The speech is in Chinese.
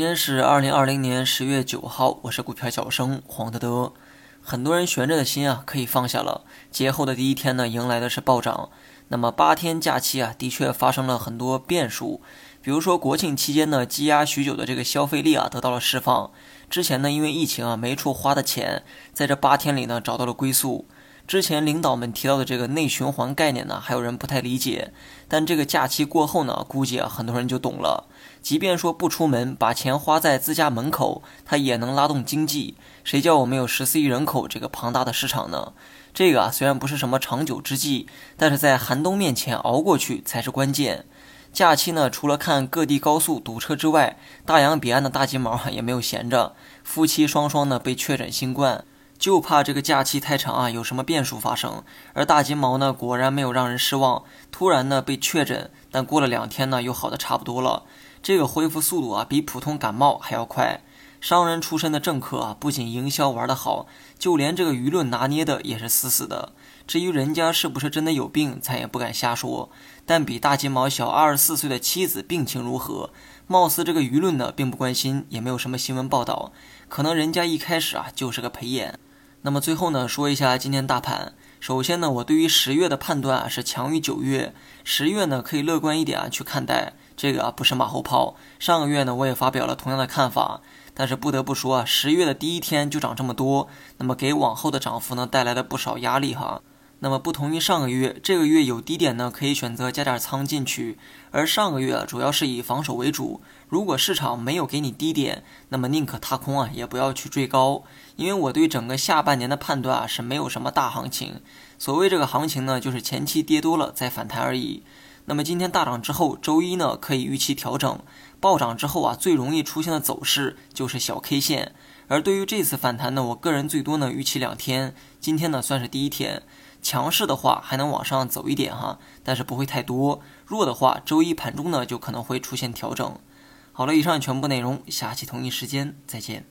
今天是二零二零年十月九号，我是股票小生黄德德。很多人悬着的心啊，可以放下了。节后的第一天呢，迎来的是暴涨。那么八天假期啊，的确发生了很多变数。比如说国庆期间呢，积压许久的这个消费力啊，得到了释放。之前呢，因为疫情啊，没处花的钱，在这八天里呢，找到了归宿。之前领导们提到的这个内循环概念呢，还有人不太理解。但这个假期过后呢，估计啊，很多人就懂了。即便说不出门，把钱花在自家门口，它也能拉动经济。谁叫我们有十四亿人口这个庞大的市场呢？这个啊，虽然不是什么长久之计，但是在寒冬面前熬过去才是关键。假期呢，除了看各地高速堵车之外，大洋彼岸的大金毛也没有闲着，夫妻双双呢被确诊新冠。就怕这个假期太长啊，有什么变数发生。而大金毛呢，果然没有让人失望，突然呢被确诊，但过了两天呢又好的差不多了。这个恢复速度啊，比普通感冒还要快。商人出身的政客啊，不仅营销玩得好，就连这个舆论拿捏的也是死死的。至于人家是不是真的有病，咱也不敢瞎说。但比大金毛小二十四岁的妻子病情如何，貌似这个舆论呢并不关心，也没有什么新闻报道。可能人家一开始啊就是个陪演。那么最后呢，说一下今天大盘。首先呢，我对于十月的判断啊是强于九月。十月呢可以乐观一点啊去看待，这个啊不是马后炮。上个月呢我也发表了同样的看法，但是不得不说啊，十月的第一天就涨这么多，那么给往后的涨幅呢带来了不少压力哈。那么不同于上个月，这个月有低点呢，可以选择加点仓进去。而上个月主要是以防守为主，如果市场没有给你低点，那么宁可踏空啊，也不要去追高。因为我对整个下半年的判断啊，是没有什么大行情。所谓这个行情呢，就是前期跌多了再反弹而已。那么今天大涨之后，周一呢可以预期调整。暴涨之后啊，最容易出现的走势就是小 K 线。而对于这次反弹呢，我个人最多呢预期两天，今天呢算是第一天。强势的话还能往上走一点哈，但是不会太多。弱的话，周一盘中呢就可能会出现调整。好了，以上全部内容，下期同一时间再见。